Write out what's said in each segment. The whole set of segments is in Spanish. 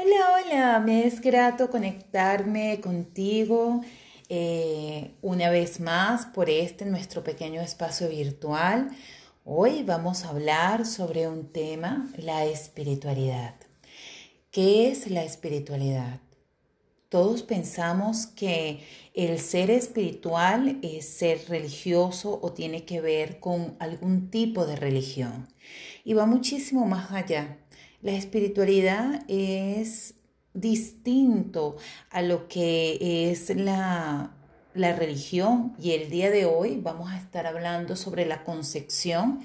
Hola, hola, me es grato conectarme contigo eh, una vez más por este nuestro pequeño espacio virtual. Hoy vamos a hablar sobre un tema, la espiritualidad. ¿Qué es la espiritualidad? Todos pensamos que el ser espiritual es ser religioso o tiene que ver con algún tipo de religión. Y va muchísimo más allá. La espiritualidad es distinto a lo que es la, la religión y el día de hoy vamos a estar hablando sobre la concepción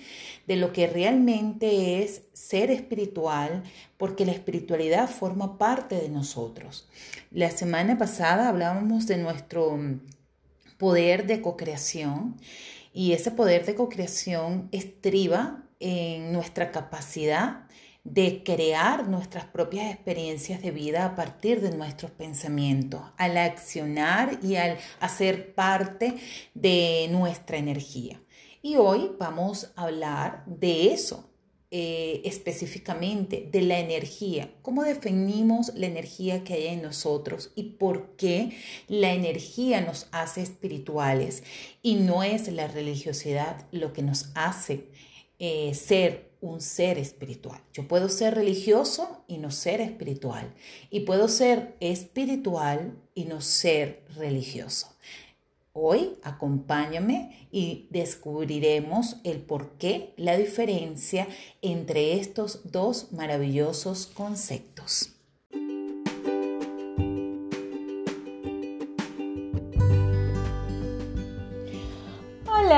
de lo que realmente es ser espiritual, porque la espiritualidad forma parte de nosotros. La semana pasada hablábamos de nuestro poder de cocreación y ese poder de cocreación estriba en nuestra capacidad de crear nuestras propias experiencias de vida a partir de nuestros pensamientos, al accionar y al hacer parte de nuestra energía. Y hoy vamos a hablar de eso, eh, específicamente de la energía, cómo definimos la energía que hay en nosotros y por qué la energía nos hace espirituales y no es la religiosidad lo que nos hace eh, ser un ser espiritual. Yo puedo ser religioso y no ser espiritual. Y puedo ser espiritual y no ser religioso. Hoy acompáñame y descubriremos el por qué, la diferencia entre estos dos maravillosos conceptos.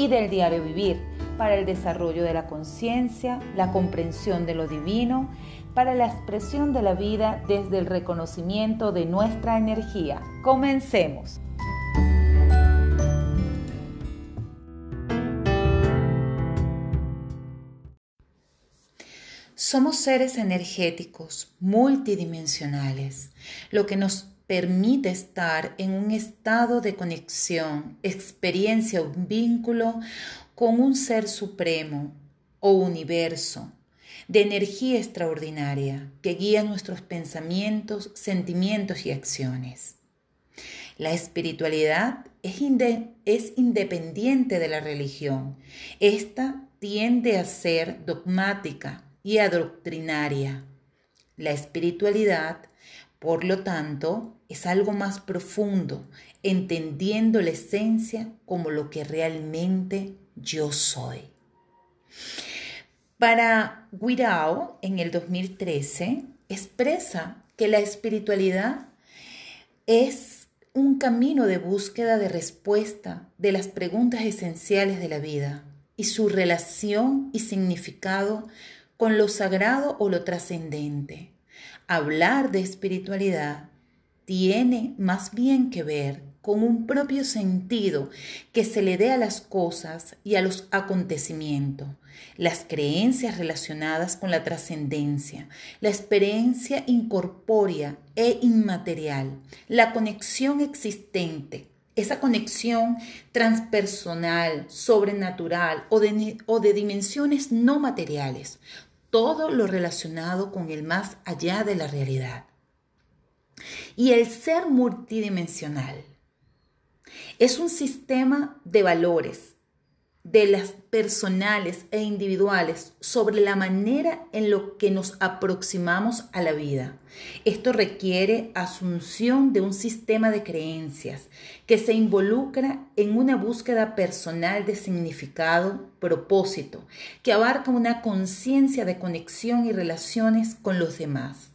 y del diario vivir para el desarrollo de la conciencia, la comprensión de lo divino, para la expresión de la vida desde el reconocimiento de nuestra energía. Comencemos. Somos seres energéticos multidimensionales, lo que nos permite estar en un estado de conexión, experiencia o vínculo con un ser supremo o universo de energía extraordinaria que guía nuestros pensamientos, sentimientos y acciones. La espiritualidad es, es, independiente de la religión. Esta tiende a ser dogmática y adoctrinaria. La espiritualidad, por lo tanto, es algo más profundo, entendiendo la esencia como lo que realmente yo soy. Para Guirao, en el 2013, expresa que la espiritualidad es un camino de búsqueda de respuesta de las preguntas esenciales de la vida y su relación y significado con lo sagrado o lo trascendente. Hablar de espiritualidad tiene más bien que ver con un propio sentido que se le dé a las cosas y a los acontecimientos, las creencias relacionadas con la trascendencia, la experiencia incorpórea e inmaterial, la conexión existente, esa conexión transpersonal, sobrenatural o de, o de dimensiones no materiales, todo lo relacionado con el más allá de la realidad. Y el ser multidimensional es un sistema de valores, de las personales e individuales sobre la manera en lo que nos aproximamos a la vida. Esto requiere asunción de un sistema de creencias que se involucra en una búsqueda personal de significado, propósito, que abarca una conciencia de conexión y relaciones con los demás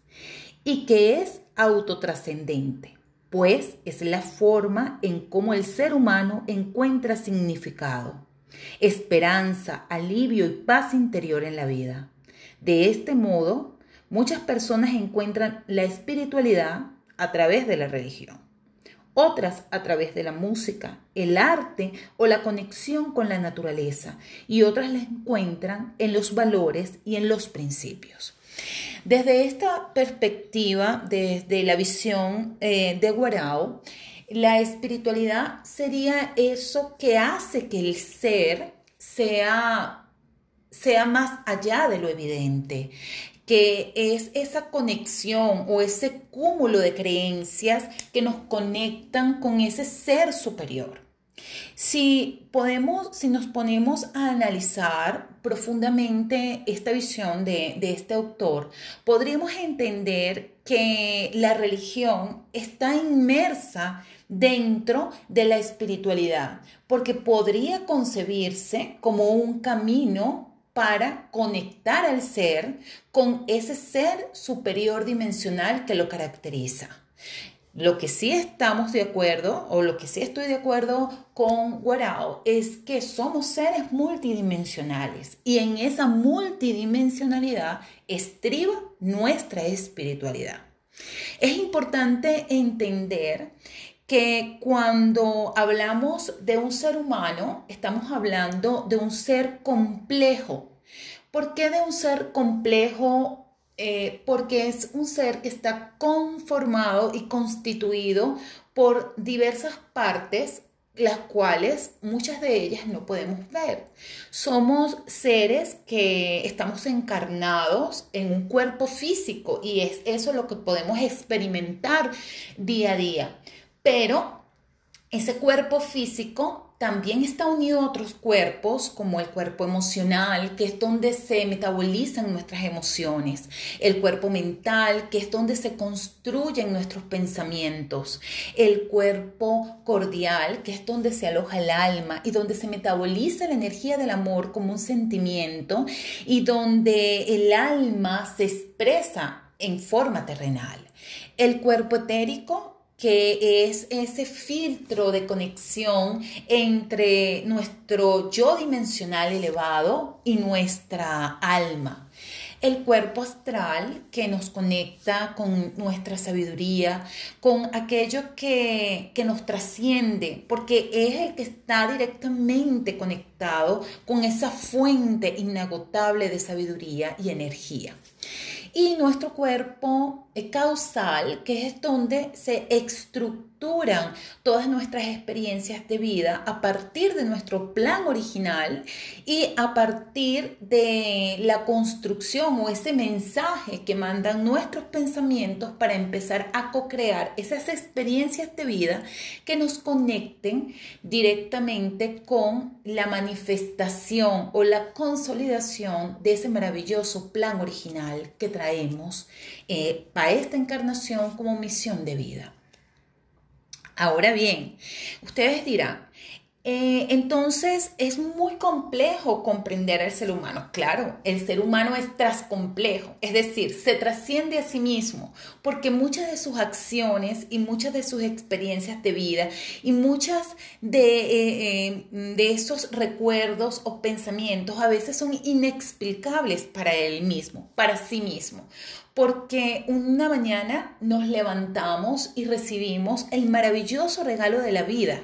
y que es autotrascendente, pues es la forma en cómo el ser humano encuentra significado, esperanza, alivio y paz interior en la vida. De este modo, muchas personas encuentran la espiritualidad a través de la religión. otras a través de la música, el arte o la conexión con la naturaleza, y otras la encuentran en los valores y en los principios. Desde esta perspectiva, desde la visión eh, de Guarao, la espiritualidad sería eso que hace que el ser sea, sea más allá de lo evidente, que es esa conexión o ese cúmulo de creencias que nos conectan con ese ser superior. Si podemos, si nos ponemos a analizar profundamente esta visión de, de, este autor, podríamos entender que la religión está inmersa dentro de la espiritualidad, porque podría concebirse como un camino para conectar al ser con ese ser superior dimensional que lo caracteriza. Lo que sí estamos de acuerdo, o lo que sí estoy de acuerdo con Guarao, es que somos seres multidimensionales y en esa multidimensionalidad estriba nuestra espiritualidad. Es importante entender que cuando hablamos de un ser humano, estamos hablando de un ser complejo. ¿Por qué de un ser complejo? Eh, porque es un ser que está conformado y constituido por diversas partes las cuales muchas de ellas no podemos ver. Somos seres que estamos encarnados en un cuerpo físico y es eso lo que podemos experimentar día a día. Pero ese cuerpo físico también está unido a otros cuerpos, como el cuerpo emocional, que es donde se metabolizan nuestras emociones, el cuerpo mental, que es donde se construyen nuestros pensamientos, el cuerpo cordial, que es donde se aloja el alma y donde se metaboliza la energía del amor como un sentimiento y donde el alma se expresa en forma terrenal. El cuerpo etérico que es ese filtro de conexión entre nuestro yo dimensional elevado y nuestra alma. El cuerpo astral que nos conecta con nuestra sabiduría, con aquello que, que nos trasciende, porque es el que está directamente conectado con esa fuente inagotable de sabiduría y energía y nuestro cuerpo causal, que es donde se estructuran todas nuestras experiencias de vida a partir de nuestro plan original y a partir de la construcción o ese mensaje que mandan nuestros pensamientos para empezar a co-crear esas experiencias de vida que nos conecten directamente con la manifestación o la consolidación de ese maravilloso plan original que trae traemos eh, para esta encarnación como misión de vida. Ahora bien, ustedes dirán, eh, entonces es muy complejo comprender al ser humano. Claro, el ser humano es trascomplejo, es decir, se trasciende a sí mismo, porque muchas de sus acciones y muchas de sus experiencias de vida y muchas de, eh, de esos recuerdos o pensamientos a veces son inexplicables para él mismo, para sí mismo porque una mañana nos levantamos y recibimos el maravilloso regalo de la vida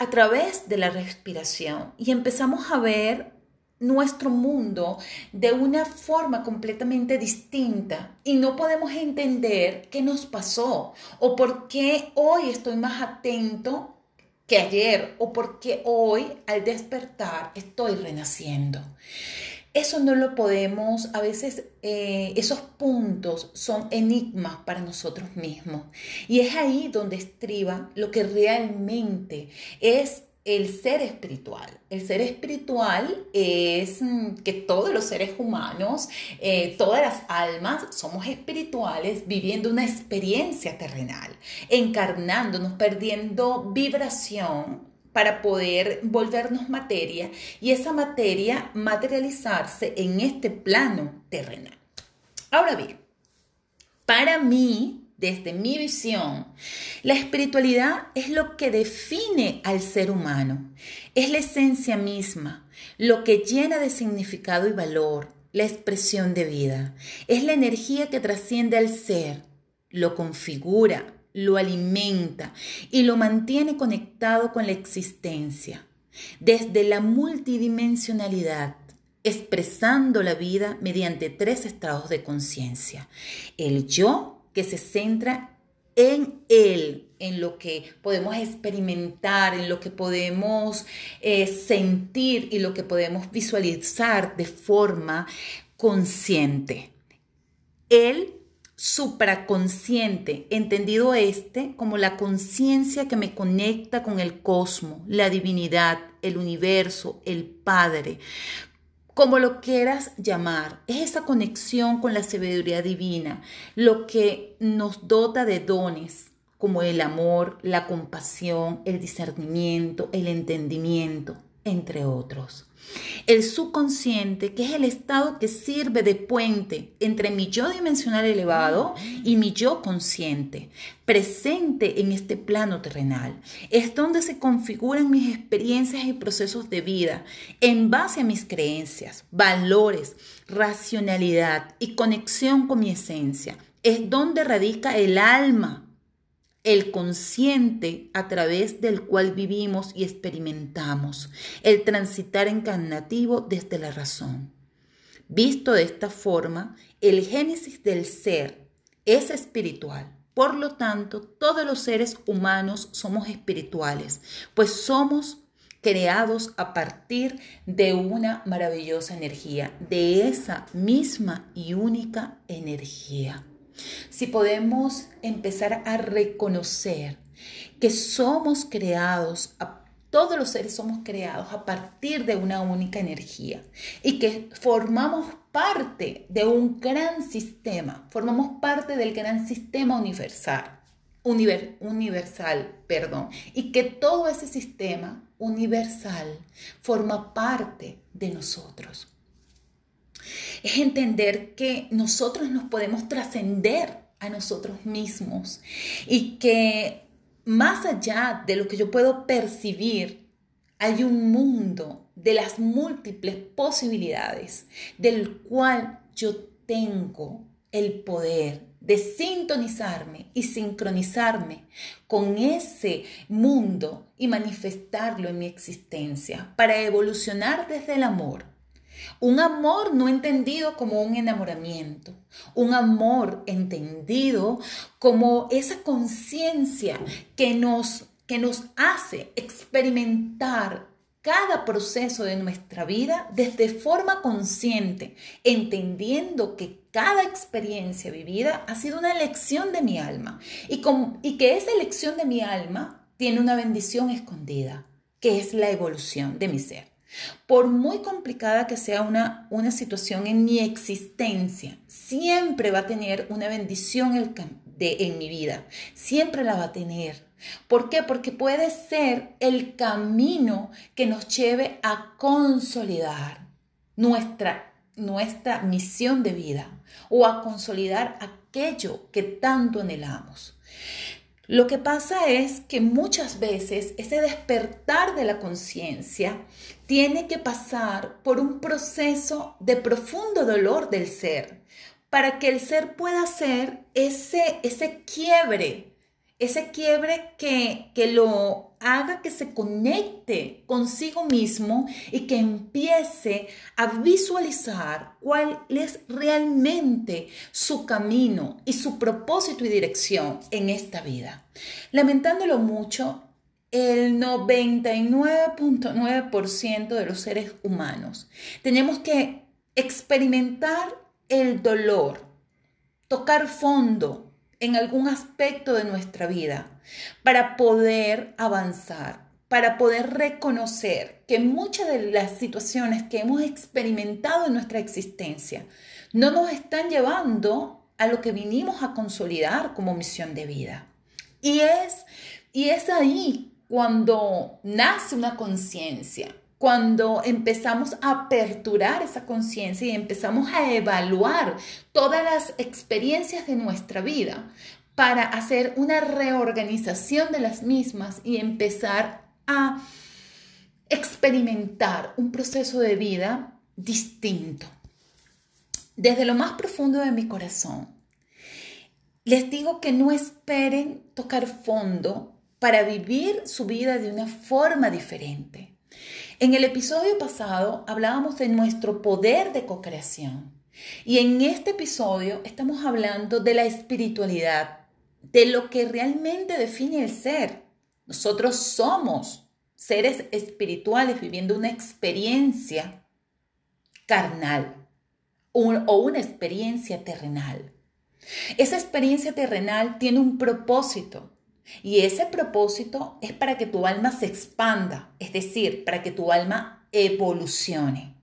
a través de la respiración y empezamos a ver nuestro mundo de una forma completamente distinta y no podemos entender qué nos pasó o por qué hoy estoy más atento que ayer o por qué hoy al despertar estoy renaciendo. Eso no lo podemos, a veces eh, esos puntos son enigmas para nosotros mismos. Y es ahí donde estriba lo que realmente es el ser espiritual. El ser espiritual es mm, que todos los seres humanos, eh, todas las almas, somos espirituales viviendo una experiencia terrenal, encarnándonos, perdiendo vibración para poder volvernos materia y esa materia materializarse en este plano terrenal. Ahora bien, para mí, desde mi visión, la espiritualidad es lo que define al ser humano, es la esencia misma, lo que llena de significado y valor, la expresión de vida, es la energía que trasciende al ser, lo configura, lo alimenta y lo mantiene conectado con la existencia, desde la multidimensionalidad, expresando la vida mediante tres estados de conciencia. El yo, que se centra en él, en lo que podemos experimentar, en lo que podemos eh, sentir y lo que podemos visualizar de forma consciente. El supraconsciente, entendido este como la conciencia que me conecta con el cosmos, la divinidad, el universo, el Padre, como lo quieras llamar, es esa conexión con la sabiduría divina, lo que nos dota de dones como el amor, la compasión, el discernimiento, el entendimiento, entre otros. El subconsciente, que es el estado que sirve de puente entre mi yo dimensional elevado y mi yo consciente, presente en este plano terrenal. Es donde se configuran mis experiencias y procesos de vida en base a mis creencias, valores, racionalidad y conexión con mi esencia. Es donde radica el alma el consciente a través del cual vivimos y experimentamos, el transitar encarnativo desde la razón. Visto de esta forma, el génesis del ser es espiritual. Por lo tanto, todos los seres humanos somos espirituales, pues somos creados a partir de una maravillosa energía, de esa misma y única energía si podemos empezar a reconocer que somos creados, todos los seres somos creados a partir de una única energía y que formamos parte de un gran sistema, formamos parte del gran sistema universal. universal, perdón, y que todo ese sistema universal forma parte de nosotros es entender que nosotros nos podemos trascender a nosotros mismos y que más allá de lo que yo puedo percibir, hay un mundo de las múltiples posibilidades del cual yo tengo el poder de sintonizarme y sincronizarme con ese mundo y manifestarlo en mi existencia para evolucionar desde el amor un amor no entendido como un enamoramiento, un amor entendido como esa conciencia que nos, que nos hace experimentar cada proceso de nuestra vida desde forma consciente, entendiendo que cada experiencia vivida ha sido una elección de mi alma y, y que esa elección de mi alma tiene una bendición escondida, que es la evolución de mi ser. Por muy complicada que sea una, una situación en mi existencia, siempre va a tener una bendición en mi vida. Siempre la va a tener. ¿Por qué? Porque puede ser el camino que nos lleve a consolidar nuestra, nuestra misión de vida o a consolidar aquello que tanto anhelamos. Lo que pasa es que muchas veces ese despertar de la conciencia tiene que pasar por un proceso de profundo dolor del ser para que el ser pueda hacer ese, ese quiebre ese quiebre que, que lo haga que se conecte consigo mismo y que empiece a visualizar cuál es realmente su camino y su propósito y dirección en esta vida. Lamentándolo mucho, el 99.9% de los seres humanos tenemos que experimentar el dolor, tocar fondo, en algún aspecto de nuestra vida para poder avanzar, para poder reconocer que muchas de las situaciones que hemos experimentado en nuestra existencia no nos están llevando a lo que vinimos a consolidar como misión de vida. Y es, y es ahí cuando nace una conciencia, cuando empezamos a aperturar esa conciencia y empezamos a evaluar todas las experiencias de nuestra vida para hacer una reorganización de las mismas y empezar a experimentar un proceso de vida distinto. Desde lo más profundo de mi corazón, les digo que no esperen tocar fondo para vivir su vida de una forma diferente. En el episodio pasado hablábamos de nuestro poder de co-creación y en este episodio estamos hablando de la espiritualidad, de lo que realmente define el ser. Nosotros somos seres espirituales viviendo una experiencia carnal o una experiencia terrenal. Esa experiencia terrenal tiene un propósito y ese propósito es para que tu alma se expanda, es decir, para que tu alma evolucione.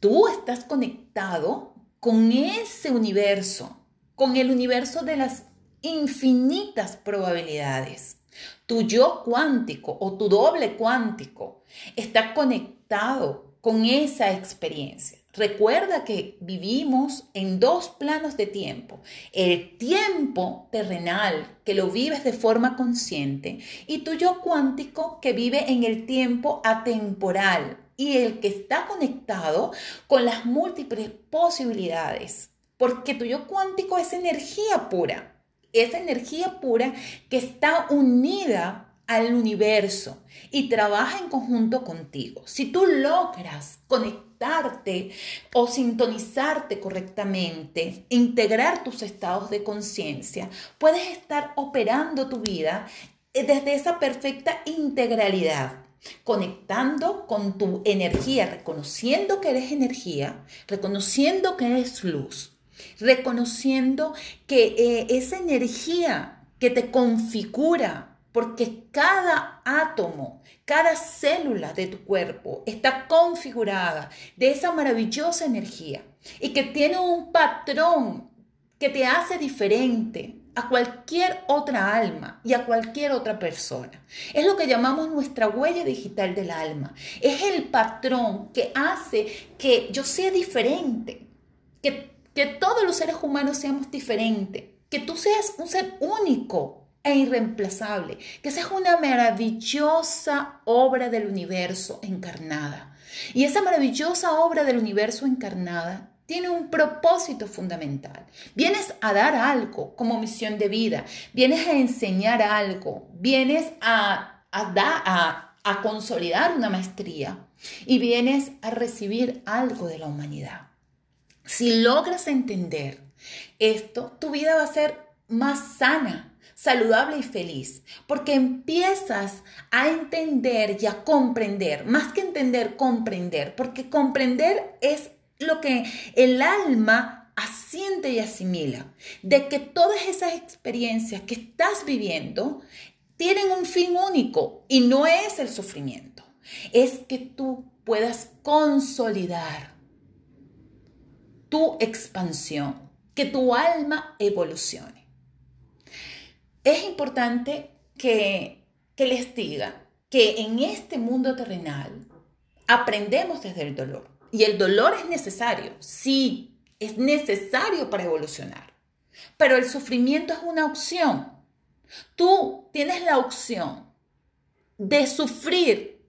Tú estás conectado con ese universo, con el universo de las infinitas probabilidades. Tu yo cuántico o tu doble cuántico está conectado con esa experiencia. Recuerda que vivimos en dos planos de tiempo. El tiempo terrenal, que lo vives de forma consciente, y tu yo cuántico, que vive en el tiempo atemporal y el que está conectado con las múltiples posibilidades. Porque tu yo cuántico es energía pura. Esa energía pura que está unida al universo y trabaja en conjunto contigo. Si tú logras conectarte o sintonizarte correctamente, integrar tus estados de conciencia, puedes estar operando tu vida desde esa perfecta integralidad conectando con tu energía, reconociendo que eres energía, reconociendo que eres luz, reconociendo que eh, esa energía que te configura porque cada átomo, cada célula de tu cuerpo está configurada de esa maravillosa energía y que tiene un patrón que te hace diferente a cualquier otra alma y a cualquier otra persona. Es lo que llamamos nuestra huella digital del alma. Es el patrón que hace que yo sea diferente, que, que todos los seres humanos seamos diferentes, que tú seas un ser único, e irreemplazable, que esa es una maravillosa obra del universo encarnada. Y esa maravillosa obra del universo encarnada tiene un propósito fundamental. Vienes a dar algo como misión de vida, vienes a enseñar algo, vienes a, a, a consolidar una maestría y vienes a recibir algo de la humanidad. Si logras entender esto, tu vida va a ser más sana, saludable y feliz, porque empiezas a entender y a comprender, más que entender, comprender, porque comprender es lo que el alma asiente y asimila, de que todas esas experiencias que estás viviendo tienen un fin único y no es el sufrimiento, es que tú puedas consolidar tu expansión, que tu alma evolucione es importante que, que les diga que en este mundo terrenal aprendemos desde el dolor. Y el dolor es necesario, sí, es necesario para evolucionar. Pero el sufrimiento es una opción. Tú tienes la opción de sufrir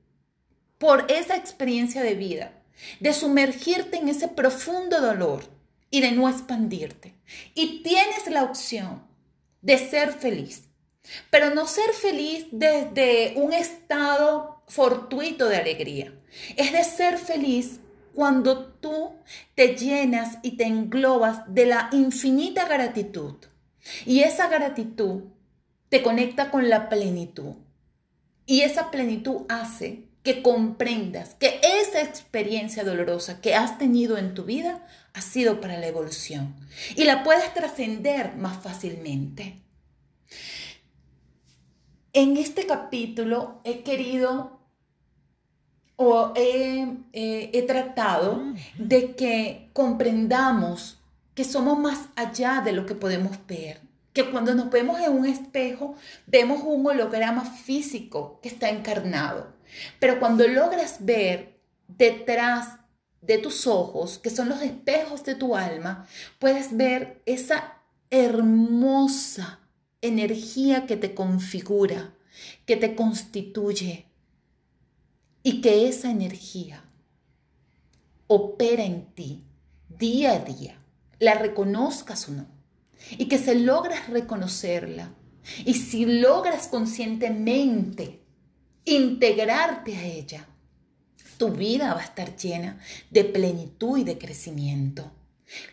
por esa experiencia de vida, de sumergirte en ese profundo dolor y de no expandirte. Y tienes la opción de ser feliz. Pero no ser feliz desde un estado fortuito de alegría. Es de ser feliz cuando tú te llenas y te englobas de la infinita gratitud. Y esa gratitud te conecta con la plenitud. Y esa plenitud hace que comprendas que esa experiencia dolorosa que has tenido en tu vida ha sido para la evolución y la puedes trascender más fácilmente. En este capítulo he querido o he, he tratado de que comprendamos que somos más allá de lo que podemos ver, que cuando nos vemos en un espejo vemos un holograma físico que está encarnado pero cuando logras ver detrás de tus ojos, que son los espejos de tu alma, puedes ver esa hermosa energía que te configura, que te constituye y que esa energía opera en ti día a día, la reconozcas o no. y que se logras reconocerla y si logras conscientemente integrarte a ella, tu vida va a estar llena de plenitud y de crecimiento.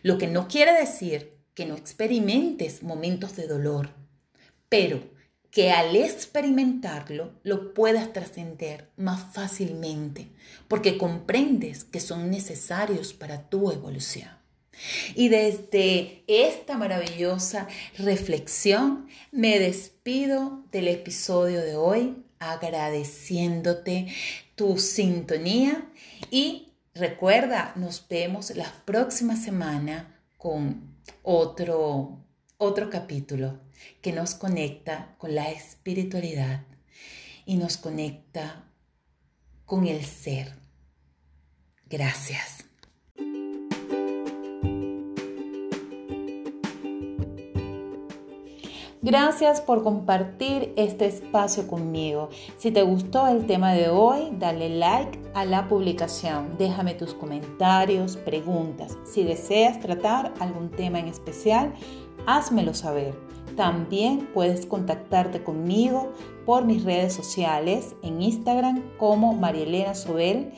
Lo que no quiere decir que no experimentes momentos de dolor, pero que al experimentarlo lo puedas trascender más fácilmente, porque comprendes que son necesarios para tu evolución. Y desde esta maravillosa reflexión me despido del episodio de hoy agradeciéndote tu sintonía y recuerda, nos vemos la próxima semana con otro, otro capítulo que nos conecta con la espiritualidad y nos conecta con el ser. Gracias. Gracias por compartir este espacio conmigo. Si te gustó el tema de hoy, dale like a la publicación. Déjame tus comentarios, preguntas. Si deseas tratar algún tema en especial, házmelo saber. También puedes contactarte conmigo por mis redes sociales en Instagram como Marielena Sobel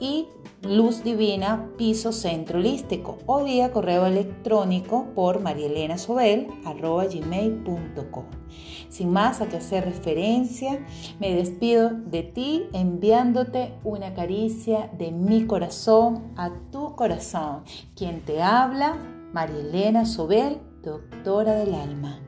y Luz Divina Piso Centro Holístico o vía correo electrónico por marielenasobel.gmail.com. Sin más a que hacer referencia, me despido de ti enviándote una caricia de mi corazón a tu corazón. Quien te habla, Marielena Sobel, doctora del alma.